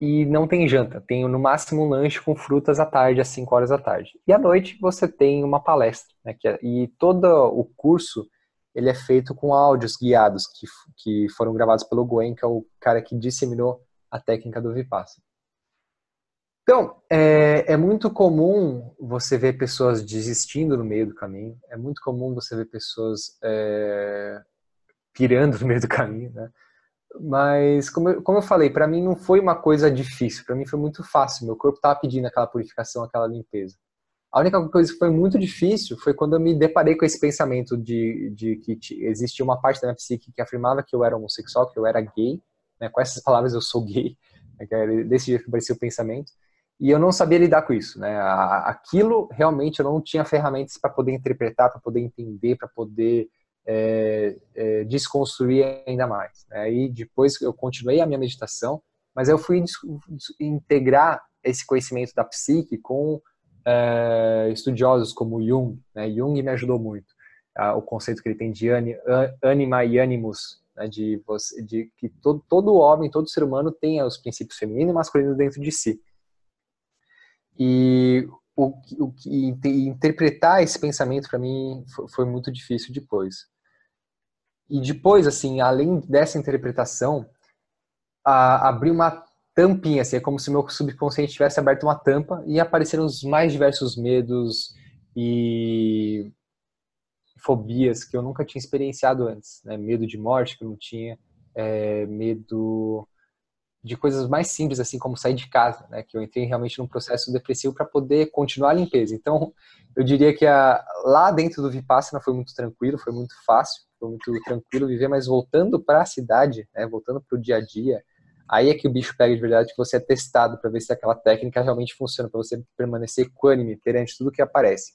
e não tem janta. Tem no máximo um lanche com frutas à tarde, às 5 horas da tarde. E à noite você tem uma palestra. Né, é, e todo o curso ele é feito com áudios guiados que, que foram gravados pelo Gwen, que é o cara que disseminou a técnica do Vipassana. Então, é, é, muito comum você ver pessoas desistindo no meio do caminho, é muito comum você ver pessoas é, pirando no meio do caminho, né? Mas, como eu, como eu falei, para mim não foi uma coisa difícil, para mim foi muito fácil. Meu corpo estava pedindo aquela purificação, aquela limpeza. A única coisa que foi muito difícil foi quando eu me deparei com esse pensamento de, de que existia uma parte da minha psique que afirmava que eu era homossexual, que eu era gay. Né? Com essas palavras, eu sou gay. Né? Desse jeito que apareceu o pensamento. E eu não sabia lidar com isso. Né? Aquilo realmente eu não tinha ferramentas para poder interpretar, para poder entender, para poder é, é, desconstruir ainda mais. Né? Aí depois eu continuei a minha meditação, mas eu fui integrar esse conhecimento da psique com é, estudiosos como Jung. Né? Jung me ajudou muito. o conceito que ele tem de anima e animus, né? de, você, de que todo, todo homem, todo ser humano tem os princípios feminino e masculino dentro de si. E o, o, interpretar esse pensamento para mim foi, foi, muito difícil depois. E depois, assim, além dessa interpretação, a, abrir uma tampinha, assim, é como se meu subconsciente tivesse aberto uma tampa e apareceram os mais diversos medos e fobias que eu nunca tinha experienciado antes, né? Medo de morte que eu não tinha, é, medo de coisas mais simples, assim como sair de casa, né? Que eu entrei realmente num processo depressivo para poder continuar a limpeza. Então, eu diria que a, lá dentro do Vipassana foi muito tranquilo, foi muito fácil, foi muito tranquilo viver, mas voltando para a cidade, né? Voltando para o dia a dia, aí é que o bicho pega de verdade, que você é testado para ver se aquela técnica realmente funciona, para você permanecer equânime perante tudo que aparece.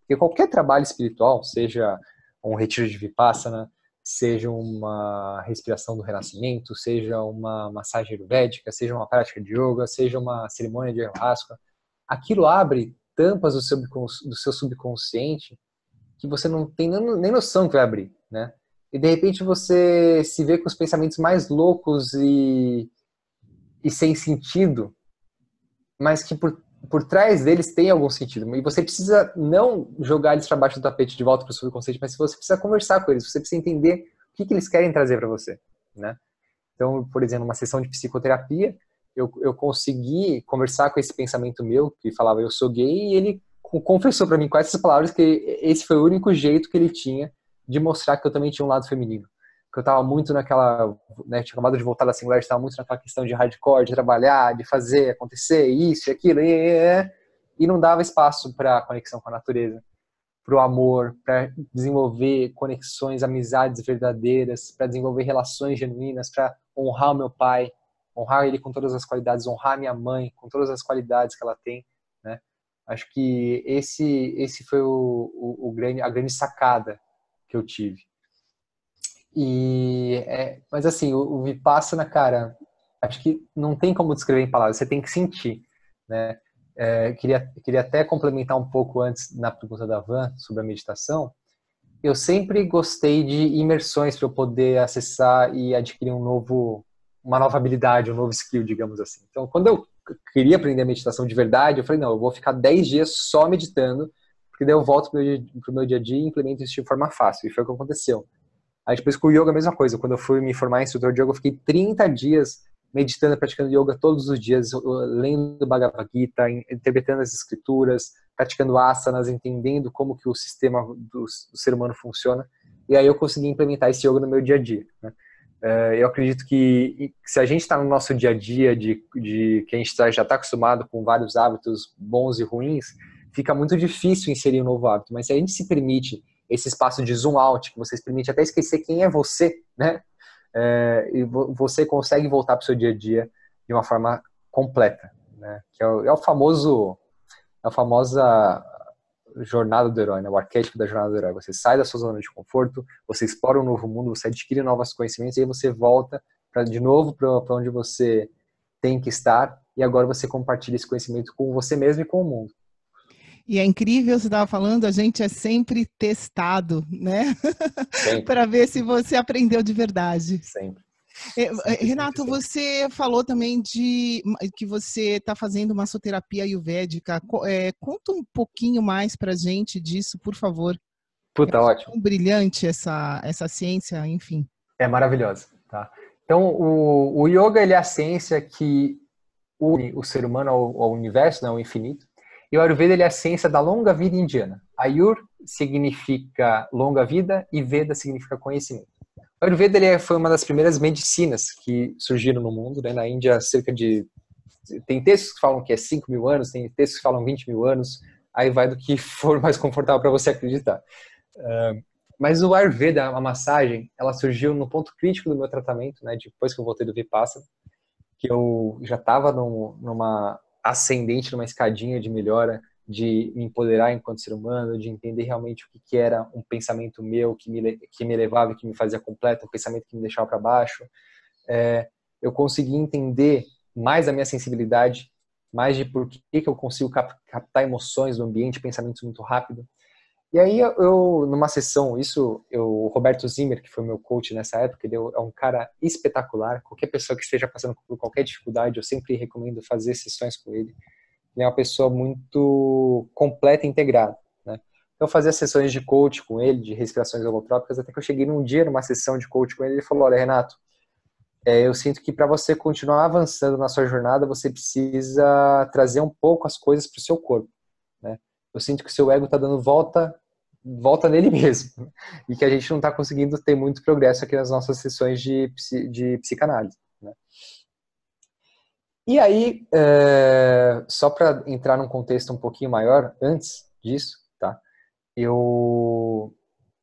Porque qualquer trabalho espiritual, seja um retiro de Vipassana, seja uma respiração do renascimento, seja uma massagem ayurvédica, seja uma prática de yoga, seja uma cerimônia de ayahuasca, aquilo abre tampas do seu, do seu subconsciente que você não tem nem noção que vai abrir, né? E de repente você se vê com os pensamentos mais loucos e, e sem sentido, mas que por por trás deles tem algum sentido. E você precisa não jogar eles para baixo do tapete de volta para o subconsciente, mas você precisa conversar com eles, você precisa entender o que, que eles querem trazer para você, né? Então, por exemplo, uma sessão de psicoterapia, eu, eu consegui conversar com esse pensamento meu, que falava eu sou gay, e ele confessou para mim com essas palavras que esse foi o único jeito que ele tinha de mostrar que eu também tinha um lado feminino que eu estava muito naquela, né, tinha acabado de voltar da singular, estava muito naquela questão de hardcore, de trabalhar, de fazer acontecer isso e aquilo, e, e não dava espaço para conexão com a natureza, para o amor, para desenvolver conexões, amizades verdadeiras, para desenvolver relações genuínas, para honrar o meu pai, honrar ele com todas as qualidades, honrar minha mãe com todas as qualidades que ela tem, né? Acho que esse esse foi o, o, o grande, a grande sacada que eu tive. E, é, mas assim, o, o Vipassana, cara, acho que não tem como descrever em palavras, você tem que sentir, né? É, queria, queria até complementar um pouco antes na pergunta da Van sobre a meditação. Eu sempre gostei de imersões para eu poder acessar e adquirir um novo, uma nova habilidade, um novo skill, digamos assim. Então, quando eu queria aprender a meditação de verdade, eu falei, não, eu vou ficar 10 dias só meditando, porque daí eu volto para o meu dia a dia e implemento isso de forma fácil. E foi o que aconteceu. Aí depois com o yoga a mesma coisa. Quando eu fui me formar em instrutor de yoga, eu fiquei 30 dias meditando, praticando yoga todos os dias, lendo Bhagavad Gita, interpretando as escrituras, praticando asanas, entendendo como que o sistema do, do ser humano funciona. E aí eu consegui implementar esse yoga no meu dia a dia. Né? É, eu acredito que se a gente está no nosso dia a dia, de, de que a gente tá, já está acostumado com vários hábitos bons e ruins, fica muito difícil inserir um novo hábito. Mas se a gente se permite esse espaço de zoom out, que você permite até esquecer quem é você, né? É, e você consegue voltar para o seu dia a dia de uma forma completa, né? Que é o, é o famoso, é a famosa jornada do herói, né? O arquétipo da jornada do herói. Você sai da sua zona de conforto, você explora um novo mundo, você adquire novos conhecimentos e aí você volta de novo para onde você tem que estar e agora você compartilha esse conhecimento com você mesmo e com o mundo. E é incrível, você estava falando, a gente é sempre testado, né? [LAUGHS] Para ver se você aprendeu de verdade. Sempre. É, é, Renato, você falou também de que você está fazendo massoterapia ayurvédica. É, conta um pouquinho mais para gente disso, por favor. Puta, é ótimo. brilhante essa, essa ciência, enfim. É maravilhosa, tá? Então, o, o yoga ele é a ciência que une o ser humano ao, ao universo, né, ao infinito. E o Ayurveda ele é a ciência da longa vida indiana. Ayur significa longa vida e Veda significa conhecimento. O Ayurveda ele é, foi uma das primeiras medicinas que surgiram no mundo. Né? Na Índia, cerca de. Tem textos que falam que é 5 mil anos, tem textos que falam 20 mil anos. Aí vai do que [LAUGHS] for mais confortável para você acreditar. Mas o Ayurveda, a massagem, ela surgiu no ponto crítico do meu tratamento, né? Depois que eu voltei do Vipassana, que eu já estava numa ascendente numa escadinha de melhora, de me empoderar enquanto ser humano, de entender realmente o que, que era um pensamento meu que me, que me levava que me fazia completo, um pensamento que me deixava para baixo. É, eu consegui entender mais a minha sensibilidade, mais de por que, que eu consigo captar emoções do ambiente, pensamentos muito rápido. E aí eu, numa sessão, isso, eu, o Roberto Zimmer, que foi meu coach nessa época, ele é um cara espetacular. Qualquer pessoa que esteja passando por qualquer dificuldade, eu sempre recomendo fazer sessões com ele. Ele é uma pessoa muito completa e integrada. Né? Então eu fazia sessões de coach com ele, de respirações holotrópicas, até que eu cheguei num dia numa sessão de coach com ele, ele falou, olha Renato, é, eu sinto que para você continuar avançando na sua jornada, você precisa trazer um pouco as coisas para o seu corpo. Eu sinto que o seu ego está dando volta volta nele [LAUGHS] mesmo. E que a gente não está conseguindo ter muito progresso aqui nas nossas sessões de, de psicanálise. Né? E aí, é, só para entrar num contexto um pouquinho maior, antes disso, tá? Eu,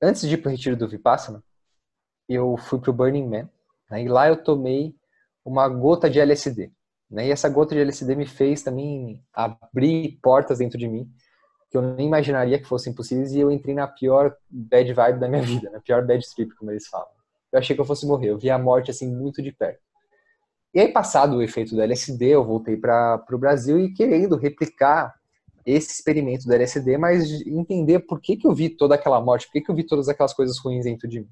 antes de ir para o retiro do Vipassana, eu fui para o Burning Man, né? e lá eu tomei uma gota de LSD. Né? E essa gota de LSD me fez também abrir portas dentro de mim que eu nem imaginaria que fossem possíveis e eu entrei na pior bad vibe da minha [LAUGHS] vida, na pior bad trip, como eles falam. Eu achei que eu fosse morrer, eu vi a morte assim muito de perto. E aí, passado o efeito do LSD, eu voltei para o Brasil e querendo replicar esse experimento do LSD, mas entender por que, que eu vi toda aquela morte, por que, que eu vi todas aquelas coisas ruins dentro de mim.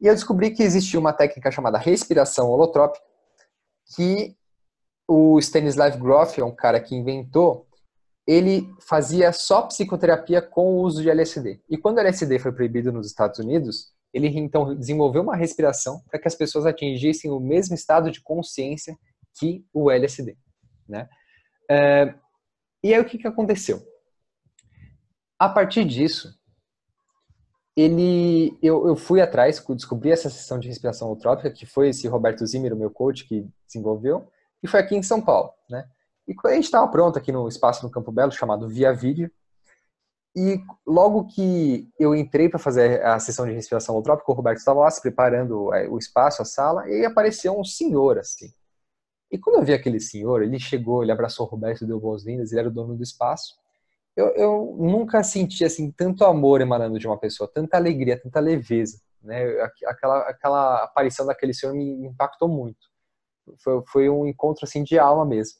E eu descobri que existia uma técnica chamada respiração holotrópica, que o Stanislav Grof, é um cara que inventou, ele fazia só psicoterapia com o uso de LSD. E quando o LSD foi proibido nos Estados Unidos, ele então desenvolveu uma respiração para que as pessoas atingissem o mesmo estado de consciência que o LSD, né? É, e aí o que, que aconteceu? A partir disso, ele, eu, eu fui atrás, descobri essa sessão de respiração holotrópica, que foi esse Roberto Zimmer, o meu coach, que desenvolveu, e foi aqui em São Paulo, né? E a gente estava pronto aqui no espaço no Campo Belo, chamado Via Vídeo, e logo que eu entrei para fazer a sessão de respiração holotrópica, o Roberto estava lá se preparando é, o espaço, a sala, e apareceu um senhor assim. E quando eu vi aquele senhor, ele chegou, ele abraçou o Roberto, deu boas-vindas, ele era o dono do espaço. Eu, eu nunca senti assim tanto amor emanando de uma pessoa, tanta alegria, tanta leveza, né? Aquela, aquela aparição daquele senhor me impactou muito. Foi, foi um encontro assim de alma mesmo.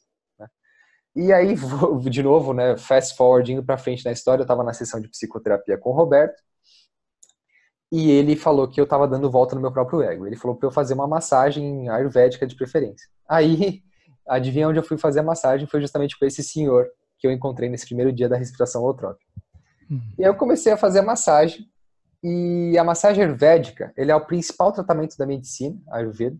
E aí, [LAUGHS] de novo, né, fast forward, indo para frente na história, eu estava na sessão de psicoterapia com o Roberto, e ele falou que eu estava dando volta no meu próprio ego. Ele falou para eu fazer uma massagem ayurvédica de preferência. Aí, [LAUGHS] adivinha onde eu fui fazer a massagem? Foi justamente com esse senhor que eu encontrei nesse primeiro dia da respiração holotrópica. Uhum. E aí eu comecei a fazer a massagem, e a massagem ayurvédica, ele é o principal tratamento da medicina, ayurveda?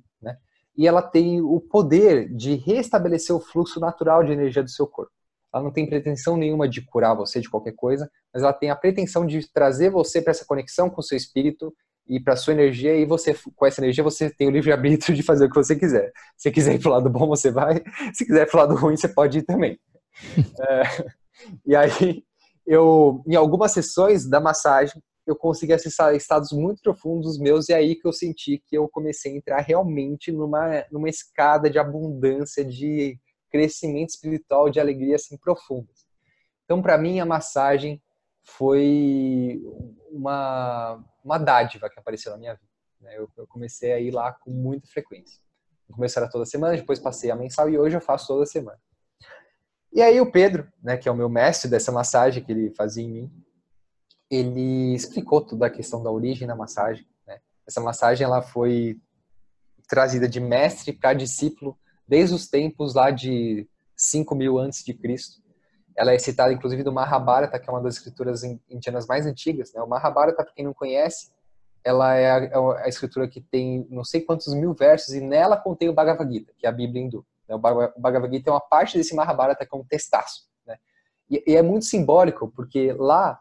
E ela tem o poder de restabelecer o fluxo natural de energia do seu corpo. Ela não tem pretensão nenhuma de curar você de qualquer coisa, mas ela tem a pretensão de trazer você para essa conexão com o seu espírito e para sua energia e você com essa energia você tem o livre arbítrio de fazer o que você quiser. Se quiser ir para o lado bom você vai, se quiser para o lado ruim você pode ir também. [LAUGHS] é, e aí eu em algumas sessões da massagem eu consegui acessar estados muito profundos meus e é aí que eu senti que eu comecei a entrar realmente numa, numa escada de abundância, de crescimento espiritual, de alegria assim profundas. Então, para mim, a massagem foi uma, uma dádiva que apareceu na minha vida. Né? Eu, eu comecei a ir lá com muita frequência. Era toda semana, depois passei a mensal e hoje eu faço toda semana. E aí o Pedro, né, que é o meu mestre dessa massagem que ele fazia em mim, ele explicou toda a questão da origem da massagem. Né? Essa massagem ela foi trazida de mestre para discípulo desde os tempos lá de 5 mil antes de Cristo. Ela é citada inclusive do Mahabharata, que é uma das escrituras indianas mais antigas. Né? O Mahabharata, para quem não conhece, ela é a, é a, escritura que tem não sei quantos mil versos e nela contém o Bhagavad Gita, que é a Bíblia hindu. Né? O Bhagavad Gita é uma parte desse Mahabharata que é um testaço. Né? E, e é muito simbólico, porque lá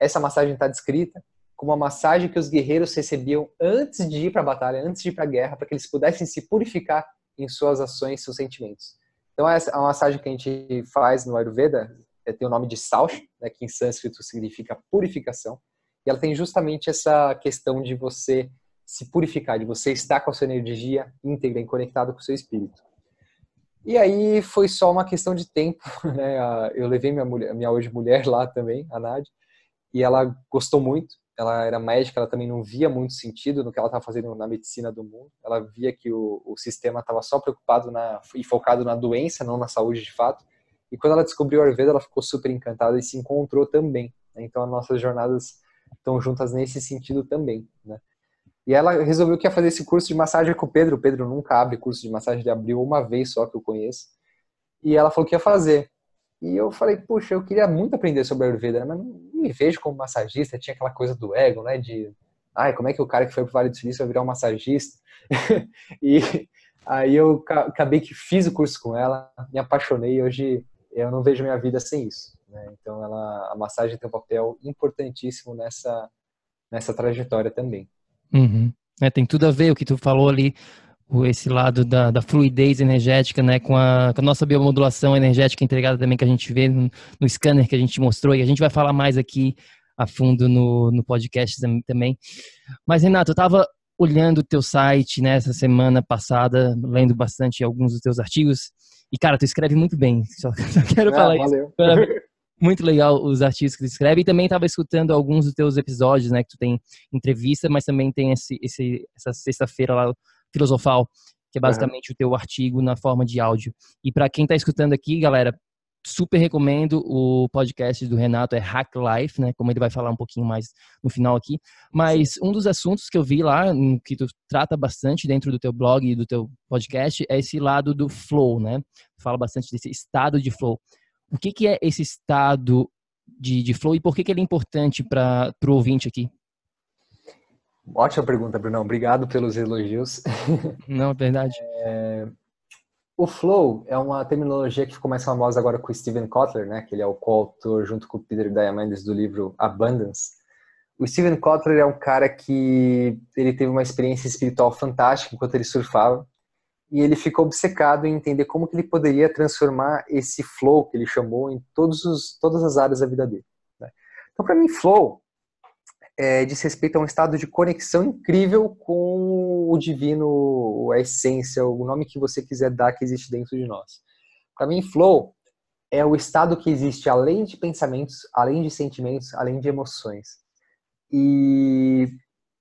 essa massagem está descrita como uma massagem que os guerreiros recebiam antes de ir para a batalha, antes de ir para a guerra, para que eles pudessem se purificar em suas ações, seus sentimentos. Então, essa é a massagem que a gente faz no Ayurveda é, tem o nome de Saush, né, que em sânscrito significa purificação, e ela tem justamente essa questão de você se purificar, de você estar com a sua energia íntegra e conectado com o seu espírito. E aí foi só uma questão de tempo, [LAUGHS] né? Eu levei minha mulher, minha hoje mulher lá também, a Nádia, e ela gostou muito. Ela era médica, ela também não via muito sentido no que ela estava fazendo na medicina do mundo. Ela via que o, o sistema estava só preocupado na, e focado na doença, não na saúde de fato. E quando ela descobriu o Ayurveda, ela ficou super encantada e se encontrou também. Né? Então, as nossas jornadas estão juntas nesse sentido também, né? E ela resolveu que ia fazer esse curso de massagem com o Pedro. O Pedro nunca abre curso de massagem, ele abriu uma vez só que eu conheço. E ela falou que ia fazer. E eu falei, puxa, eu queria muito aprender sobre a Ayurveda, né? mas não me vejo como massagista. Tinha aquela coisa do ego, né? De, ai, como é que o cara que foi pro Vale do Silício vai virar um massagista? [LAUGHS] e aí eu acabei que fiz o curso com ela, me apaixonei e hoje eu não vejo minha vida sem isso. Né? Então, ela, a massagem tem um papel importantíssimo nessa, nessa trajetória também. Uhum. É, tem tudo a ver o que tu falou ali esse lado da, da fluidez energética, né, com a, com a, nossa biomodulação energética integrada também que a gente vê no, no, scanner que a gente mostrou e a gente vai falar mais aqui a fundo no, no podcast também. Mas Renato, eu estava olhando o teu site nessa né, semana passada, lendo bastante alguns dos teus artigos e cara, tu escreve muito bem. Só, [LAUGHS] só quero ah, falar valeu. isso. [LAUGHS] Muito legal os artigos que tu escreve e também estava escutando alguns dos teus episódios, né, que tu tem entrevista, mas também tem esse, esse essa sexta-feira lá filosofal, que é basicamente uhum. o teu artigo na forma de áudio. E para quem está escutando aqui, galera, super recomendo o podcast do Renato, é Hack Life, né? Como ele vai falar um pouquinho mais no final aqui. Mas um dos assuntos que eu vi lá, que tu trata bastante dentro do teu blog e do teu podcast, é esse lado do flow, né? Fala bastante desse estado de flow. O que, que é esse estado de, de flow e por que, que ele é importante para o ouvinte aqui? Ótima pergunta, Brunão. Obrigado pelos elogios. [LAUGHS] Não, é verdade. É... O flow é uma terminologia que ficou mais famosa agora com o Steven Kotler, né? Que ele é o coautor junto com o Peter Diamandis do livro Abundance. O Steven Kotler é um cara que ele teve uma experiência espiritual fantástica enquanto ele surfava e ele ficou obcecado em entender como que ele poderia transformar esse flow que ele chamou em todos os, todas as áreas da vida dele. Né? Então, para mim, flow é, diz respeito a um estado de conexão incrível com o divino, a essência, o nome que você quiser dar que existe dentro de nós. Para mim, flow é o estado que existe além de pensamentos, além de sentimentos, além de emoções. E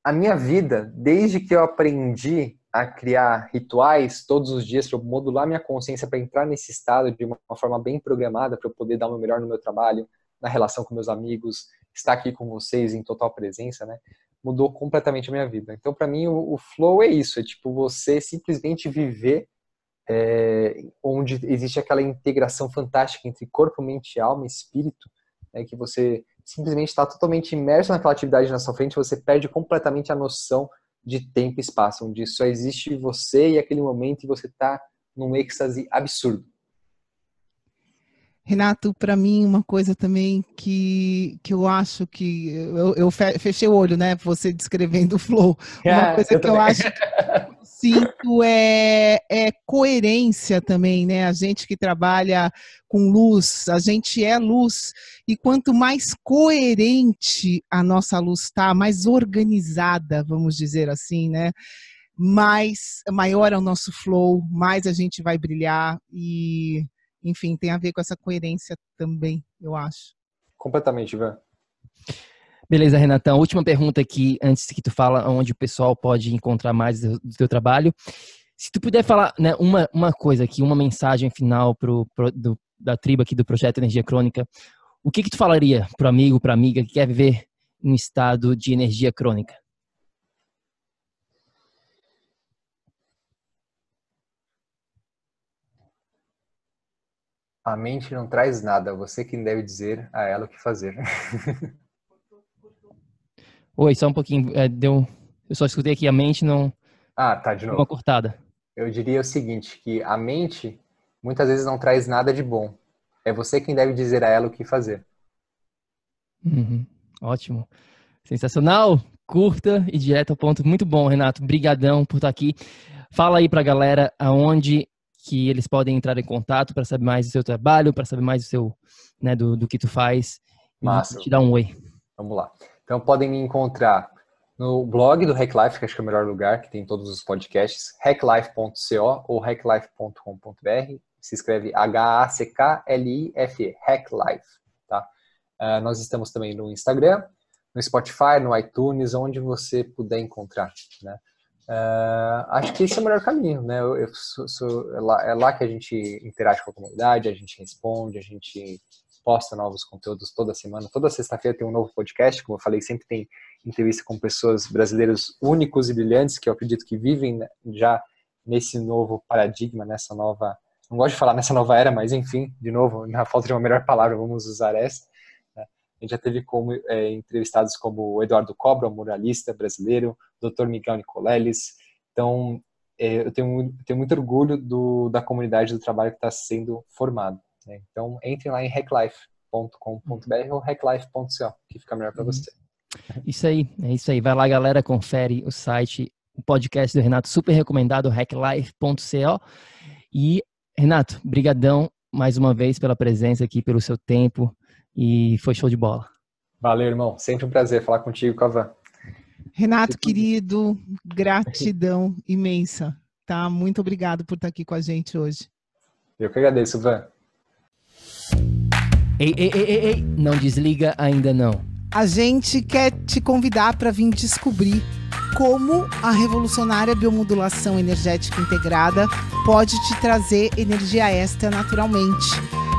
a minha vida, desde que eu aprendi a criar rituais todos os dias para modular minha consciência para entrar nesse estado de uma forma bem programada para eu poder dar o meu melhor no meu trabalho, na relação com meus amigos, estar aqui com vocês em total presença, né? Mudou completamente a minha vida. Então, para mim, o, o, flow é isso: é tipo você simplesmente viver é, onde existe aquela integração fantástica entre corpo, mente, alma espírito, né, que você simplesmente está totalmente imerso naquela atividade na sua frente, você perde completamente a noção de tempo e espaço, onde só existe você e aquele momento e você está num êxtase absurdo. Renato, para mim, uma coisa também que, que eu acho que. Eu, eu fechei o olho, né? Você descrevendo o flow. [LAUGHS] Uma coisa eu que também. eu acho que sinto é, é coerência também, né? A gente que trabalha com luz, a gente é luz. E quanto mais coerente a nossa luz está, mais organizada, vamos dizer assim, né? Mais maior é o nosso flow, mais a gente vai brilhar e enfim, tem a ver com essa coerência também, eu acho. Completamente, Ivan. Beleza, Renatão. Última pergunta aqui, antes que tu fala onde o pessoal pode encontrar mais do, do teu trabalho. Se tu puder falar né, uma, uma coisa aqui, uma mensagem final pro, pro do, da tribo aqui do Projeto Energia Crônica, o que que tu falaria pro amigo, pra amiga que quer viver em um estado de energia crônica? A mente não traz nada, você quem deve dizer a ela o que fazer. [LAUGHS] Oi, só um pouquinho, é, deu, eu só escutei aqui, a mente não... Ah, tá, de novo. Uma cortada. Eu diria o seguinte, que a mente muitas vezes não traz nada de bom. É você quem deve dizer a ela o que fazer. Uhum, ótimo. Sensacional, curta e direto ao ponto. Muito bom, Renato. Brigadão por estar aqui. Fala aí pra galera aonde que eles podem entrar em contato para saber mais do seu trabalho, para saber mais do seu, né, do, do que tu faz. Massa. Te dar um oi. Vamos lá. Então podem me encontrar no blog do Hacklife, que acho que é o melhor lugar, que tem todos os podcasts, hacklife.co ou hacklife.com.br. Se escreve H-A-C-K-L-I-F-E, Hacklife. Tá? Uh, nós estamos também no Instagram, no Spotify, no iTunes, onde você puder encontrar. Né? Uh, acho que esse é o melhor caminho, né? Eu, eu sou, sou, é, lá, é, lá, que a gente interage com a comunidade, a gente responde, a gente posta novos conteúdos toda semana. Toda sexta-feira tem um novo podcast, como eu falei, sempre tem entrevista com pessoas brasileiras únicos e brilhantes que eu acredito que vivem né, já nesse novo paradigma, nessa nova. Não gosto de falar nessa nova era, mas enfim, de novo, na falta de uma melhor palavra, vamos usar essa. A gente já teve como é, entrevistados como o Eduardo Cobra, um muralista brasileiro, o Dr. Miguel Nicoleles. Então, é, eu tenho, tenho muito orgulho do, da comunidade do trabalho que está sendo formado. Né? Então, entrem lá em hacklife.com.br ou hacklife.co, que fica melhor para uhum. você. Isso aí, é isso aí. Vai lá, galera, confere o site o podcast do Renato, super recomendado, hacklife.co. E, Renato, brigadão mais uma vez pela presença aqui, pelo seu tempo, e foi show de bola. Valeu, irmão. Sempre um prazer falar contigo, Cavan. Renato, querido, gratidão imensa, tá? Muito obrigado por estar aqui com a gente hoje. Eu que agradeço, Van. Ei, ei, ei, ei, ei, não desliga ainda não. A gente quer te convidar para vir descobrir como a revolucionária biomodulação energética integrada pode te trazer energia extra naturalmente,